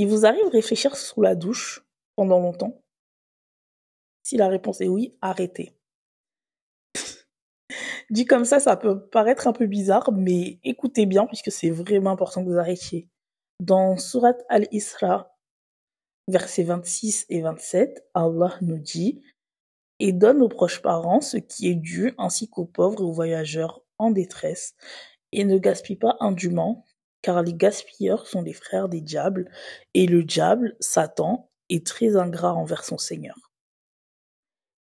Il vous arrive réfléchir sous la douche pendant longtemps? Si la réponse est oui, arrêtez. Dit comme ça, ça peut paraître un peu bizarre, mais écoutez bien puisque c'est vraiment important que vous arrêtiez. Dans Surat al-Isra, versets 26 et 27, Allah nous dit et donne aux proches parents ce qui est dû ainsi qu'aux pauvres et aux voyageurs en détresse et ne gaspille pas indûment car les gaspilleurs sont les frères des diables et le diable, Satan, est très ingrat envers son Seigneur.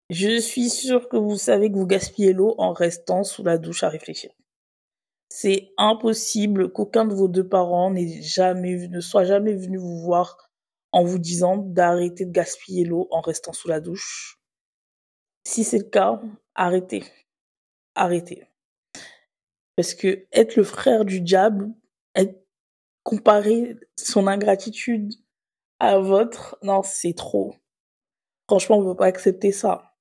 Je suis sûr que vous savez que vous gaspillez l'eau en restant sous la douche à réfléchir. C'est impossible qu'aucun de vos deux parents jamais, ne soit jamais venu vous voir en vous disant d'arrêter de gaspiller l'eau en restant sous la douche. Si c'est le cas, arrêtez. Arrêtez. Parce que être le frère du diable, comparer son ingratitude à votre, non, c'est trop. Franchement, on ne peut pas accepter ça.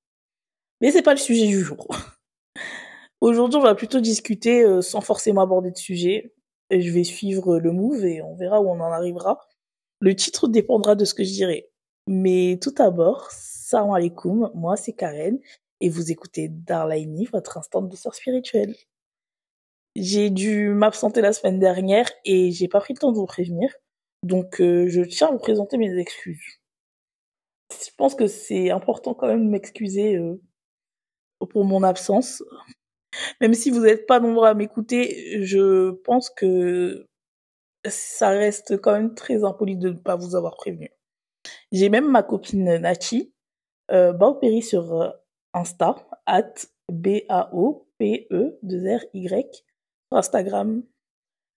Mais c'est pas le sujet du jour. Aujourd'hui, on va plutôt discuter euh, sans forcément aborder de sujet. Et je vais suivre le move et on verra où on en arrivera. Le titre dépendra de ce que je dirai. Mais tout d'abord, salam alaikum, moi c'est Karen et vous écoutez Darlaini, votre instant de sœur spirituelle. J'ai dû m'absenter la semaine dernière et j'ai pas pris le temps de vous prévenir. Donc euh, je tiens à vous présenter mes excuses. Je pense que c'est important quand même de m'excuser euh, pour mon absence. Même si vous n'êtes pas nombreux à m'écouter, je pense que ça reste quand même très impoli de ne pas vous avoir prévenu. J'ai même ma copine Nachi, euh, Baoperi sur euh, Insta, at B-A-O-P-E-2-R-Y, sur Instagram,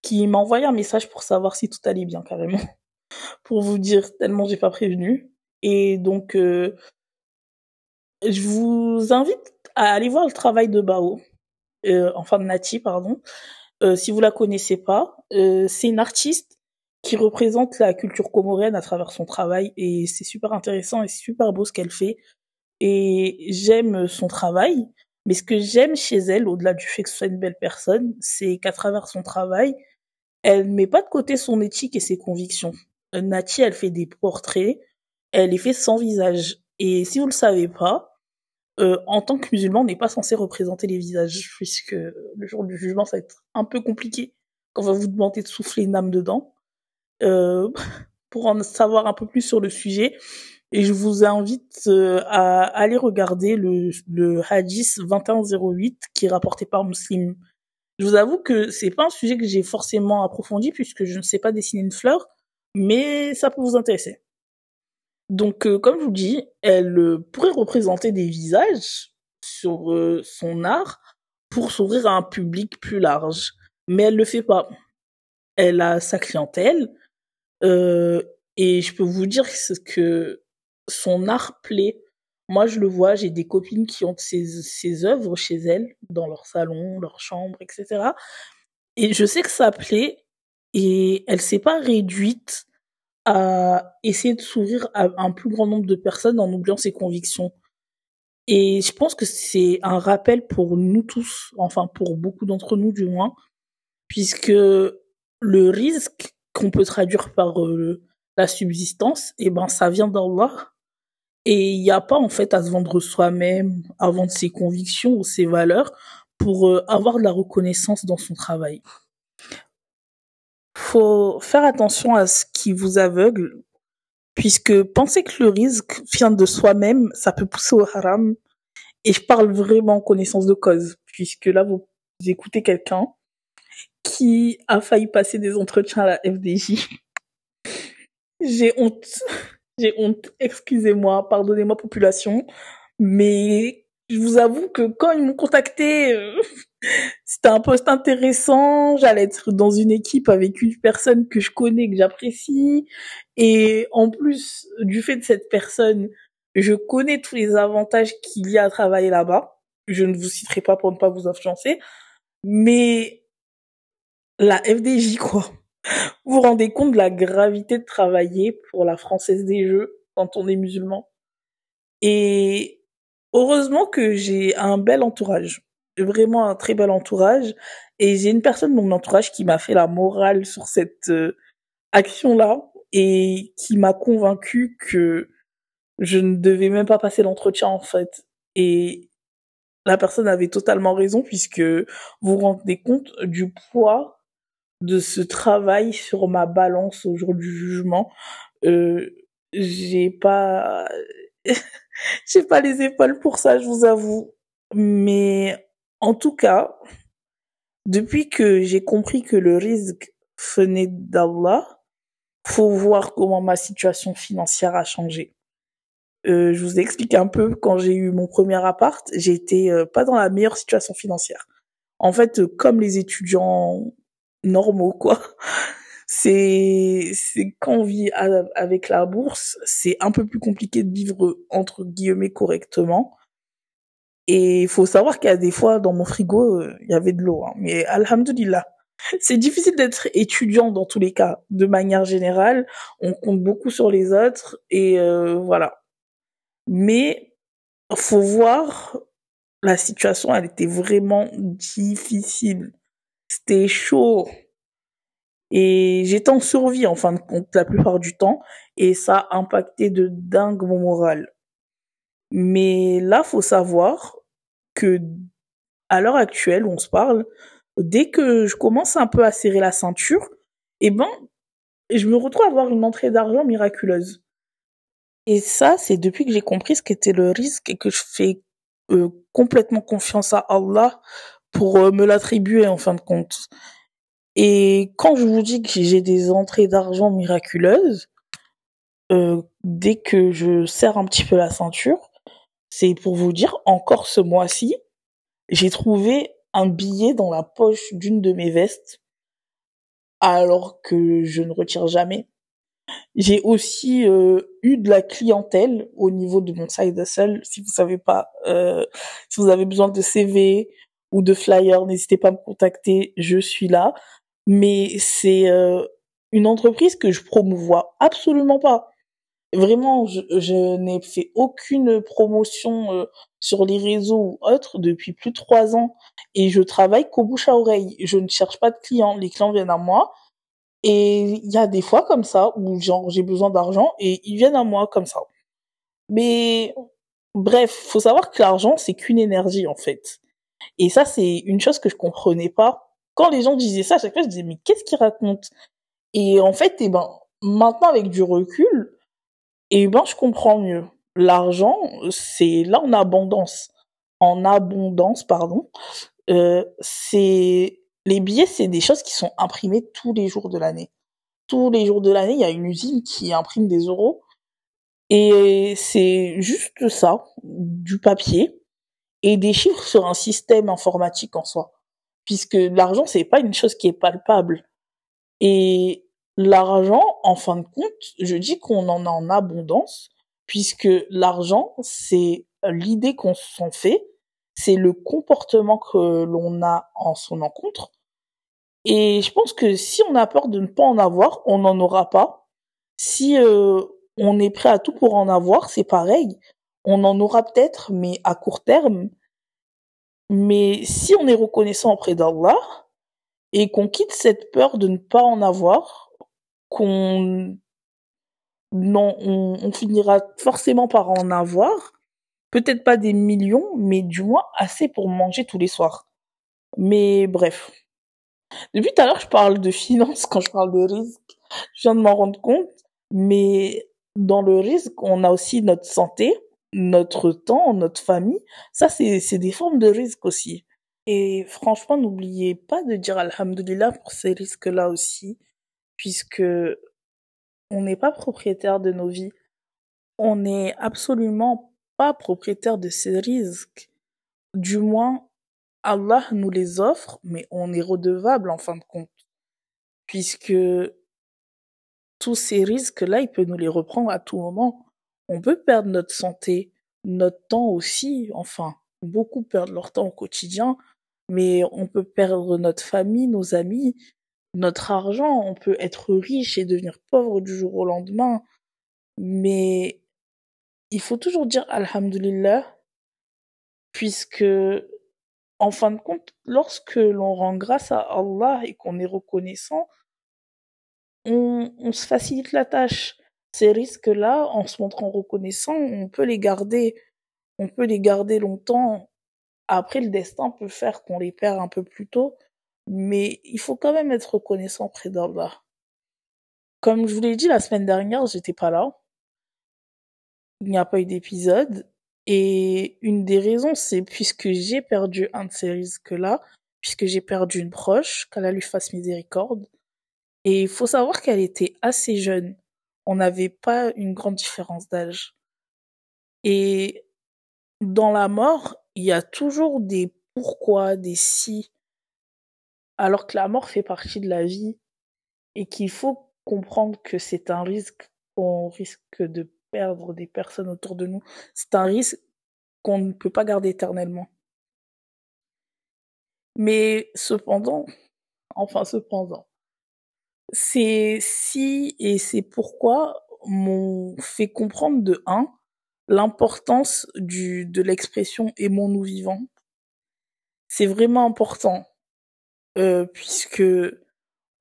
qui m'a envoyé un message pour savoir si tout allait bien carrément. pour vous dire tellement j'ai pas prévenu. Et donc, euh, je vous invite à aller voir le travail de Bao, euh, enfin de Nati, pardon. Euh, si vous la connaissez pas, euh, c'est une artiste qui représente la culture comorienne à travers son travail et c'est super intéressant et super beau ce qu'elle fait. Et j'aime son travail, mais ce que j'aime chez elle, au-delà du fait que ce soit une belle personne, c'est qu'à travers son travail, elle met pas de côté son éthique et ses convictions. Nati, elle fait des portraits, elle les fait sans visage. Et si vous le savez pas, euh, en tant que musulman, on n'est pas censé représenter les visages, puisque le jour du jugement, ça va être un peu compliqué quand on va vous demander de souffler une âme dedans. Euh, pour en savoir un peu plus sur le sujet, et je vous invite euh, à aller regarder le, le hadith 2108 qui est rapporté par Muslim. Je vous avoue que c'est pas un sujet que j'ai forcément approfondi puisque je ne sais pas dessiner une fleur, mais ça peut vous intéresser. Donc, euh, comme je vous dis, elle euh, pourrait représenter des visages sur son art pour s'ouvrir à un public plus large. Mais elle le fait pas. Elle a sa clientèle et je peux vous dire que son art plaît. Moi, je le vois, j'ai des copines qui ont ses, œuvres chez elles, dans leur salon, leur chambre, etc. Et je sais que ça plaît et elle s'est pas réduite à essayer de s'ouvrir à un plus grand nombre de personnes en oubliant ses convictions. Et je pense que c'est un rappel pour nous tous, enfin pour beaucoup d'entre nous du moins, puisque le risque qu'on peut traduire par euh, la subsistance, eh ben ça vient d'Allah. Et il n'y a pas en fait à se vendre soi-même, à vendre ses convictions ou ses valeurs pour euh, avoir de la reconnaissance dans son travail faut faire attention à ce qui vous aveugle, puisque penser que le risque vient de soi-même, ça peut pousser au haram. Et je parle vraiment en connaissance de cause, puisque là, vous écoutez quelqu'un qui a failli passer des entretiens à la FDJ. J'ai honte. J'ai honte. Excusez-moi, pardonnez-moi population. Mais je vous avoue que quand ils m'ont contacté, euh, c'était un poste intéressant. J'allais être dans une équipe avec une personne que je connais, que j'apprécie. Et en plus du fait de cette personne, je connais tous les avantages qu'il y a à travailler là-bas. Je ne vous citerai pas pour ne pas vous influencer. Mais la FDJ, quoi. Vous vous rendez compte de la gravité de travailler pour la Française des Jeux quand on est musulman? Et heureusement que j'ai un bel entourage vraiment un très bel entourage. Et j'ai une personne de mon entourage qui m'a fait la morale sur cette euh, action-là. et qui m'a convaincu que je ne devais même pas passer l'entretien en fait. Et la personne avait totalement raison puisque vous vous rendez compte du poids de ce travail sur ma balance au jour du jugement. Euh, j'ai pas, j'ai pas les épaules pour ça, je vous avoue. Mais en tout cas, depuis que j'ai compris que le risque venait d'Allah, faut voir comment ma situation financière a changé. Euh, je vous explique un peu quand j'ai eu mon premier appart, j'étais euh, pas dans la meilleure situation financière. En fait, euh, comme les étudiants normaux, quoi. C'est c'est quand on vit avec la bourse, c'est un peu plus compliqué de vivre entre guillemets correctement. Et il faut savoir qu'il y a des fois dans mon frigo, euh, il y avait de l'eau. Hein. Mais alhamdulillah, c'est difficile d'être étudiant dans tous les cas. De manière générale, on compte beaucoup sur les autres et euh, voilà. Mais faut voir la situation, elle était vraiment difficile. C'était chaud. Et j'étais en survie en fin de compte la plupart du temps et ça a impacté de dingue mon moral. Mais là, faut savoir que à l'heure actuelle où on se parle, dès que je commence un peu à serrer la ceinture, eh ben, je me retrouve à avoir une entrée d'argent miraculeuse. Et ça, c'est depuis que j'ai compris ce qu'était le risque et que je fais euh, complètement confiance à Allah pour euh, me l'attribuer en fin de compte. Et quand je vous dis que j'ai des entrées d'argent miraculeuses, euh, dès que je serre un petit peu la ceinture, c'est pour vous dire, encore ce mois-ci, j'ai trouvé un billet dans la poche d'une de mes vestes, alors que je ne retire jamais. J'ai aussi euh, eu de la clientèle au niveau de mon side hustle. Si vous savez pas, euh, si vous avez besoin de CV ou de flyers, n'hésitez pas à me contacter. Je suis là. Mais c'est euh, une entreprise que je promouvois absolument pas. Vraiment, je, je n'ai fait aucune promotion euh, sur les réseaux ou autres depuis plus de trois ans et je travaille qu'au bouche à oreille. Je ne cherche pas de clients. Les clients viennent à moi et il y a des fois comme ça où genre j'ai besoin d'argent et ils viennent à moi comme ça. Mais bref, faut savoir que l'argent c'est qu'une énergie en fait. Et ça c'est une chose que je comprenais pas. Quand les gens disaient ça, à chaque fois je disais mais qu'est-ce qu'ils racontent? Et en fait, eh ben maintenant avec du recul, eh ben je comprends mieux. L'argent c'est là en abondance, en abondance pardon. Euh, c'est les billets, c'est des choses qui sont imprimées tous les jours de l'année. Tous les jours de l'année, il y a une usine qui imprime des euros. Et c'est juste ça, du papier et des chiffres sur un système informatique en soi. Puisque l'argent, c'est pas une chose qui est palpable. Et l'argent, en fin de compte, je dis qu'on en a en abondance, puisque l'argent, c'est l'idée qu'on s'en fait, c'est le comportement que l'on a en son encontre. Et je pense que si on a peur de ne pas en avoir, on n'en aura pas. Si euh, on est prêt à tout pour en avoir, c'est pareil. On en aura peut-être, mais à court terme. Mais si on est reconnaissant auprès d'Allah et qu'on quitte cette peur de ne pas en avoir, qu'on non, on, finira forcément par en avoir, Peut-être pas des millions, mais du moins assez pour manger tous les soirs. Mais bref. Depuis tout à l'heure, je parle de finances quand je parle de risque. Je viens de m'en rendre compte. Mais dans le risque, on a aussi notre santé, notre temps, notre famille. Ça, c'est des formes de risque aussi. Et franchement, n'oubliez pas de dire Alhamdulillah pour ces risques-là aussi, puisque on n'est pas propriétaire de nos vies. On n'est absolument propriétaire de ces risques. Du moins, Allah nous les offre, mais on est redevable en fin de compte. Puisque tous ces risques-là, il peut nous les reprendre à tout moment. On peut perdre notre santé, notre temps aussi, enfin, beaucoup perdent leur temps au quotidien, mais on peut perdre notre famille, nos amis, notre argent, on peut être riche et devenir pauvre du jour au lendemain. Mais il faut toujours dire Alhamdulillah, puisque, en fin de compte, lorsque l'on rend grâce à Allah et qu'on est reconnaissant, on, se facilite la tâche. Ces risques-là, en se montrant reconnaissant, on peut les garder, on peut les garder longtemps. Après, le destin peut faire qu'on les perd un peu plus tôt, mais il faut quand même être reconnaissant près d'Allah. Comme je vous l'ai dit la semaine dernière, j'étais pas là. Il n'y a pas eu d'épisode. Et une des raisons, c'est puisque j'ai perdu un de ces risques-là, puisque j'ai perdu une proche, qu'Allah lui fasse miséricorde. Et il faut savoir qu'elle était assez jeune. On n'avait pas une grande différence d'âge. Et dans la mort, il y a toujours des pourquoi, des si, alors que la mort fait partie de la vie et qu'il faut comprendre que c'est un risque qu'on risque de perdre des personnes autour de nous. C'est un risque qu'on ne peut pas garder éternellement. Mais cependant, enfin cependant, c'est si et c'est pourquoi m'ont fait comprendre de un l'importance du de l'expression aimons-nous vivants. C'est vraiment important euh, puisque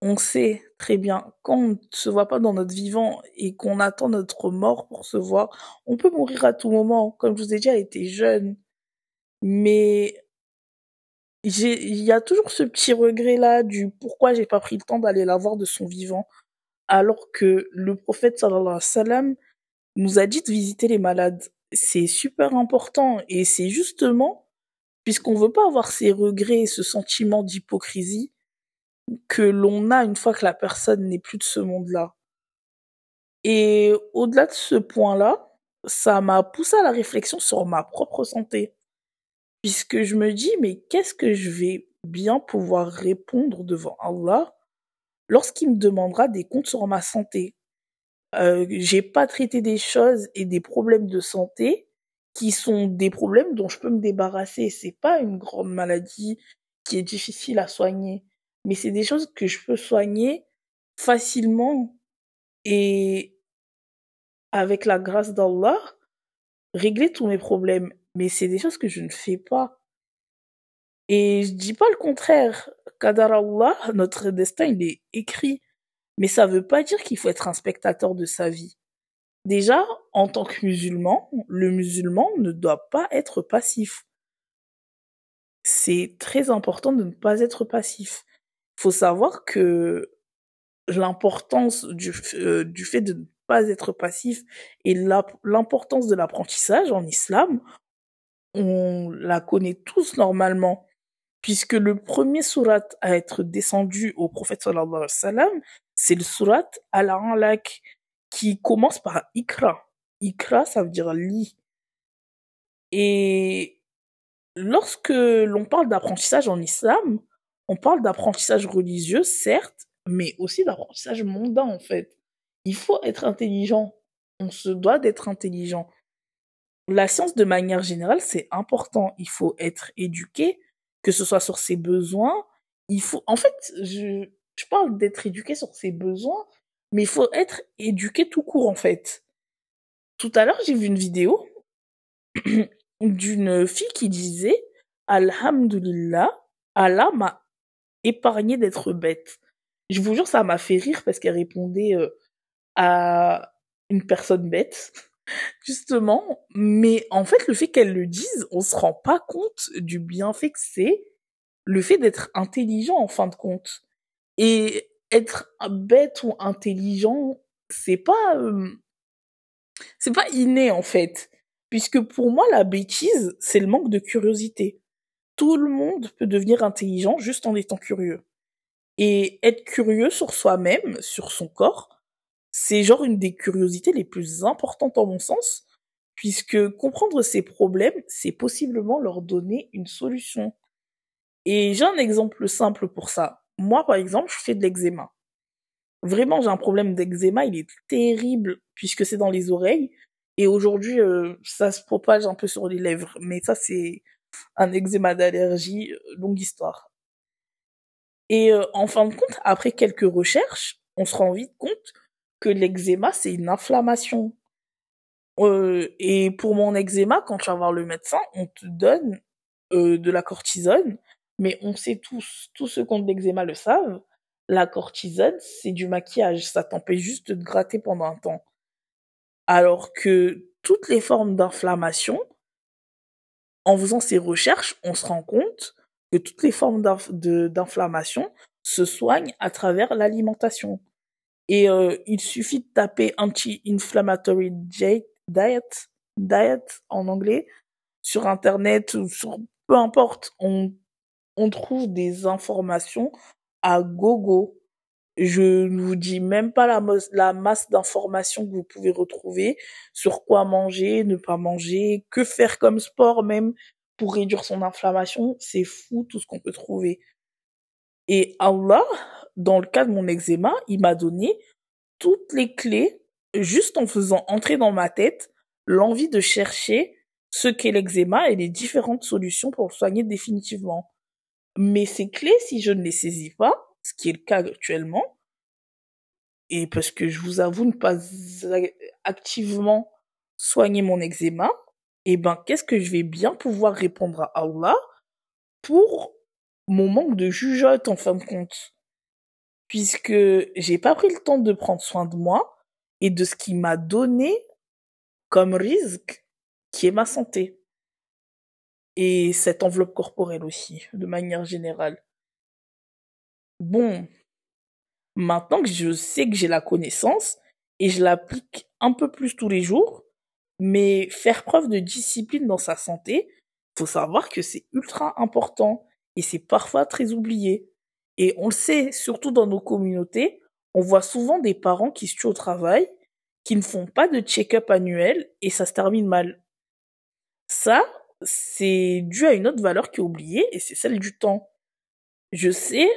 on sait très bien quand on ne se voit pas dans notre vivant et qu'on attend notre mort pour se voir, on peut mourir à tout moment. Comme je vous ai dit, elle était jeune, mais il y a toujours ce petit regret là du pourquoi j'ai pas pris le temps d'aller la voir de son vivant, alors que le prophète sallallahu alayhi wa sallam nous a dit de visiter les malades. C'est super important et c'est justement puisqu'on veut pas avoir ces regrets, ce sentiment d'hypocrisie que l'on a une fois que la personne n'est plus de ce monde-là. Et au-delà de ce point-là, ça m'a poussé à la réflexion sur ma propre santé puisque je me dis, mais qu'est-ce que je vais bien pouvoir répondre devant Allah lorsqu'il me demandera des comptes sur ma santé? Euh, J'ai pas traité des choses et des problèmes de santé qui sont des problèmes dont je peux me débarrasser. C'est pas une grande maladie qui est difficile à soigner, mais c'est des choses que je peux soigner facilement et avec la grâce d'Allah, régler tous mes problèmes mais c'est des choses que je ne fais pas. Et je dis pas le contraire. Qadar Allah, notre destin, il est écrit. Mais ça veut pas dire qu'il faut être un spectateur de sa vie. Déjà, en tant que musulman, le musulman ne doit pas être passif. C'est très important de ne pas être passif. Il faut savoir que l'importance du, euh, du fait de ne pas être passif et l'importance de l'apprentissage en islam, on la connaît tous normalement, puisque le premier surat à être descendu au prophète sallallahu alayhi wa sallam, c'est le surat Al-Alaq, qui commence par Ikra. Ikra, ça veut dire lit. Et lorsque l'on parle d'apprentissage en islam, on parle d'apprentissage religieux, certes, mais aussi d'apprentissage mondain, en fait. Il faut être intelligent. On se doit d'être intelligent la science de manière générale, c'est important. Il faut être éduqué, que ce soit sur ses besoins. Il faut, en fait, je, je parle d'être éduqué sur ses besoins, mais il faut être éduqué tout court, en fait. Tout à l'heure, j'ai vu une vidéo d'une fille qui disait, Alhamdulillah, Allah m'a épargné d'être bête. Je vous jure, ça m'a fait rire parce qu'elle répondait euh, à une personne bête. Justement, mais en fait, le fait qu'elle le dise, on se rend pas compte du bienfait que c'est le fait d'être intelligent en fin de compte. Et être bête ou intelligent, c'est pas euh, c'est pas inné en fait, puisque pour moi la bêtise, c'est le manque de curiosité. Tout le monde peut devenir intelligent juste en étant curieux. Et être curieux sur soi-même, sur son corps, c'est genre une des curiosités les plus importantes en mon sens, puisque comprendre ces problèmes, c'est possiblement leur donner une solution. Et j'ai un exemple simple pour ça. Moi, par exemple, je fais de l'eczéma. Vraiment, j'ai un problème d'eczéma, il est terrible, puisque c'est dans les oreilles. Et aujourd'hui, euh, ça se propage un peu sur les lèvres. Mais ça, c'est un eczéma d'allergie, euh, longue histoire. Et euh, en fin de compte, après quelques recherches, on se rend vite compte que l'eczéma, c'est une inflammation. Euh, et pour mon eczéma, quand tu vas voir le médecin, on te donne euh, de la cortisone, mais on sait tous, tous ceux qui ont de l'eczéma le savent, la cortisone, c'est du maquillage, ça t'empêche juste de te gratter pendant un temps. Alors que toutes les formes d'inflammation, en faisant ces recherches, on se rend compte que toutes les formes d'inflammation se soignent à travers l'alimentation. Et euh, il suffit de taper anti-inflammatory diet, diet en anglais sur internet ou sur peu importe, on, on trouve des informations à gogo. Je ne vous dis même pas la, la masse d'informations que vous pouvez retrouver sur quoi manger, ne pas manger, que faire comme sport même pour réduire son inflammation. C'est fou tout ce qu'on peut trouver. Et Allah, dans le cas de mon eczéma, il m'a donné toutes les clés juste en faisant entrer dans ma tête l'envie de chercher ce qu'est l'eczéma et les différentes solutions pour le soigner définitivement. Mais ces clés, si je ne les saisis pas, ce qui est le cas actuellement, et parce que je vous avoue ne pas activement soigner mon eczéma, eh ben, qu'est-ce que je vais bien pouvoir répondre à Allah pour mon manque de jugeote en fin de compte? Puisque j'ai pas pris le temps de prendre soin de moi et de ce qui m'a donné comme risque qui est ma santé. Et cette enveloppe corporelle aussi, de manière générale. Bon, maintenant que je sais que j'ai la connaissance et je l'applique un peu plus tous les jours, mais faire preuve de discipline dans sa santé, faut savoir que c'est ultra important et c'est parfois très oublié. Et on le sait, surtout dans nos communautés, on voit souvent des parents qui se tuent au travail, qui ne font pas de check-up annuel et ça se termine mal. Ça, c'est dû à une autre valeur qui est oubliée et c'est celle du temps. Je sais,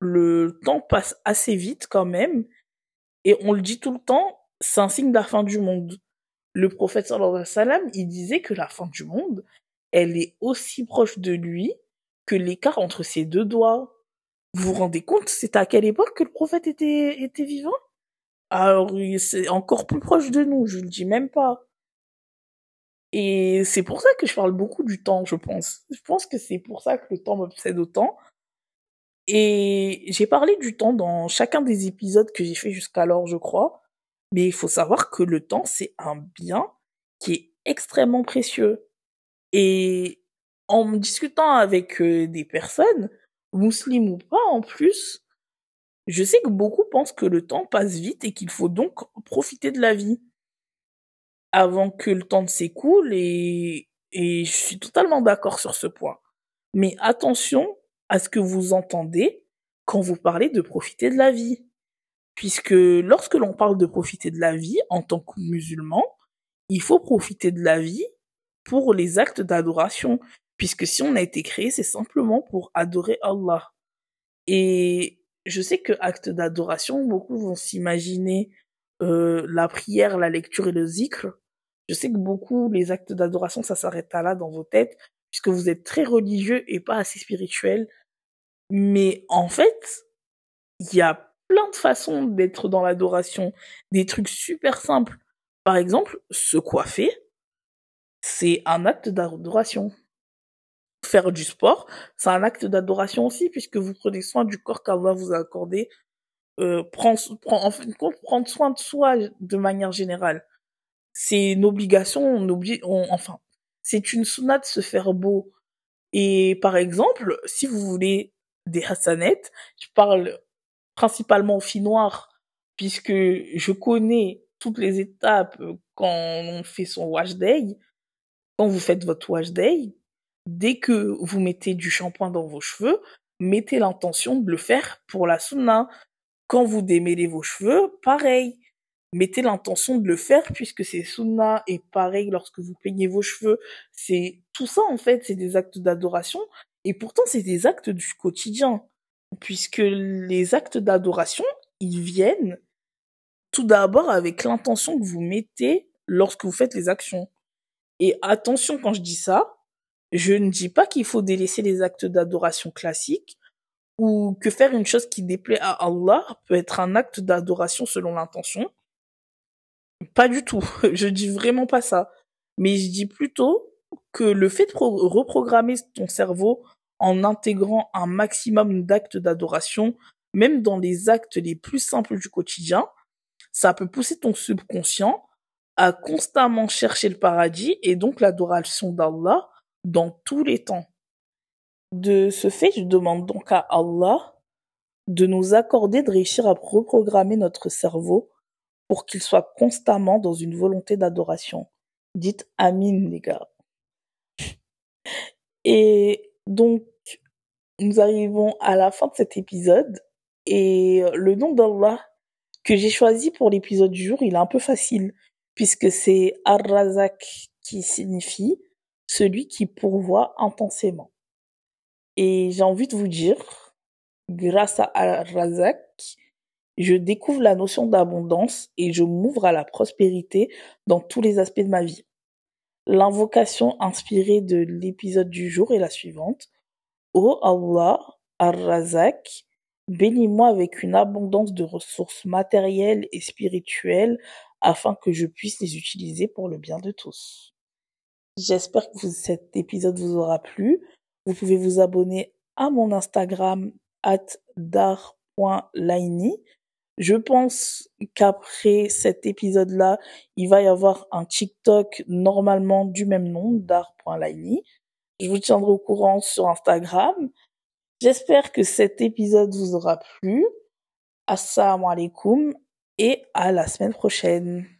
le temps passe assez vite quand même et on le dit tout le temps, c'est un signe de la fin du monde. Le prophète sallallahu alayhi wa il disait que la fin du monde, elle est aussi proche de lui que l'écart entre ses deux doigts. Vous vous rendez compte, c'est à quelle époque que le prophète était, était vivant? Alors, c'est encore plus proche de nous, je le dis même pas. Et c'est pour ça que je parle beaucoup du temps, je pense. Je pense que c'est pour ça que le temps m'obsède autant. Et j'ai parlé du temps dans chacun des épisodes que j'ai fait jusqu'alors, je crois. Mais il faut savoir que le temps, c'est un bien qui est extrêmement précieux. Et en discutant avec euh, des personnes, musulmanes ou pas en plus, je sais que beaucoup pensent que le temps passe vite et qu'il faut donc profiter de la vie avant que le temps ne s'écoule et je suis totalement d'accord sur ce point. Mais attention à ce que vous entendez quand vous parlez de profiter de la vie. Puisque lorsque l'on parle de profiter de la vie en tant que musulman, il faut profiter de la vie pour les actes d'adoration. Puisque si on a été créé, c'est simplement pour adorer Allah. Et je sais que acte d'adoration, beaucoup vont s'imaginer euh, la prière, la lecture et le zikr. Je sais que beaucoup, les actes d'adoration, ça s'arrête à là dans vos têtes, puisque vous êtes très religieux et pas assez spirituel. Mais en fait, il y a plein de façons d'être dans l'adoration, des trucs super simples. Par exemple, se coiffer, c'est un acte d'adoration. Faire du sport, c'est un acte d'adoration aussi, puisque vous prenez soin du corps qu'Allah vous a accordé. Euh, prendre, en fin de compte, prendre soin de soi de manière générale c'est une obligation, on oblige, enfin, c'est une sunna de se faire beau. Et par exemple, si vous voulez des hassanettes, je parle principalement au filles noires, puisque je connais toutes les étapes quand on fait son wash day, quand vous faites votre wash day, dès que vous mettez du shampoing dans vos cheveux, mettez l'intention de le faire pour la sunna. Quand vous démêlez vos cheveux, pareil mettez l'intention de le faire puisque c'est sunna et pareil lorsque vous peignez vos cheveux, c'est tout ça en fait, c'est des actes d'adoration et pourtant c'est des actes du quotidien puisque les actes d'adoration, ils viennent tout d'abord avec l'intention que vous mettez lorsque vous faites les actions. Et attention quand je dis ça, je ne dis pas qu'il faut délaisser les actes d'adoration classiques ou que faire une chose qui déplaît à Allah peut être un acte d'adoration selon l'intention. Pas du tout. Je dis vraiment pas ça. Mais je dis plutôt que le fait de reprogrammer ton cerveau en intégrant un maximum d'actes d'adoration, même dans les actes les plus simples du quotidien, ça peut pousser ton subconscient à constamment chercher le paradis et donc l'adoration d'Allah dans tous les temps. De ce fait, je demande donc à Allah de nous accorder de réussir à reprogrammer notre cerveau pour qu'il soit constamment dans une volonté d'adoration. Dites Amin, les gars. Et donc, nous arrivons à la fin de cet épisode et le nom d'Allah que j'ai choisi pour l'épisode du jour, il est un peu facile puisque c'est Ar-Razak qui signifie celui qui pourvoit intensément. Et j'ai envie de vous dire, grâce à Ar-Razak, je découvre la notion d'abondance et je m'ouvre à la prospérité dans tous les aspects de ma vie. L'invocation inspirée de l'épisode du jour est la suivante. Ô Allah, Ar-Razak, bénis-moi avec une abondance de ressources matérielles et spirituelles afin que je puisse les utiliser pour le bien de tous. J'espère que cet épisode vous aura plu. Vous pouvez vous abonner à mon Instagram at dar.laini. Je pense qu'après cet épisode-là, il va y avoir un TikTok normalement du même nom, dar.laini. Je vous tiendrai au courant sur Instagram. J'espère que cet épisode vous aura plu. Assalamu alaikum et à la semaine prochaine.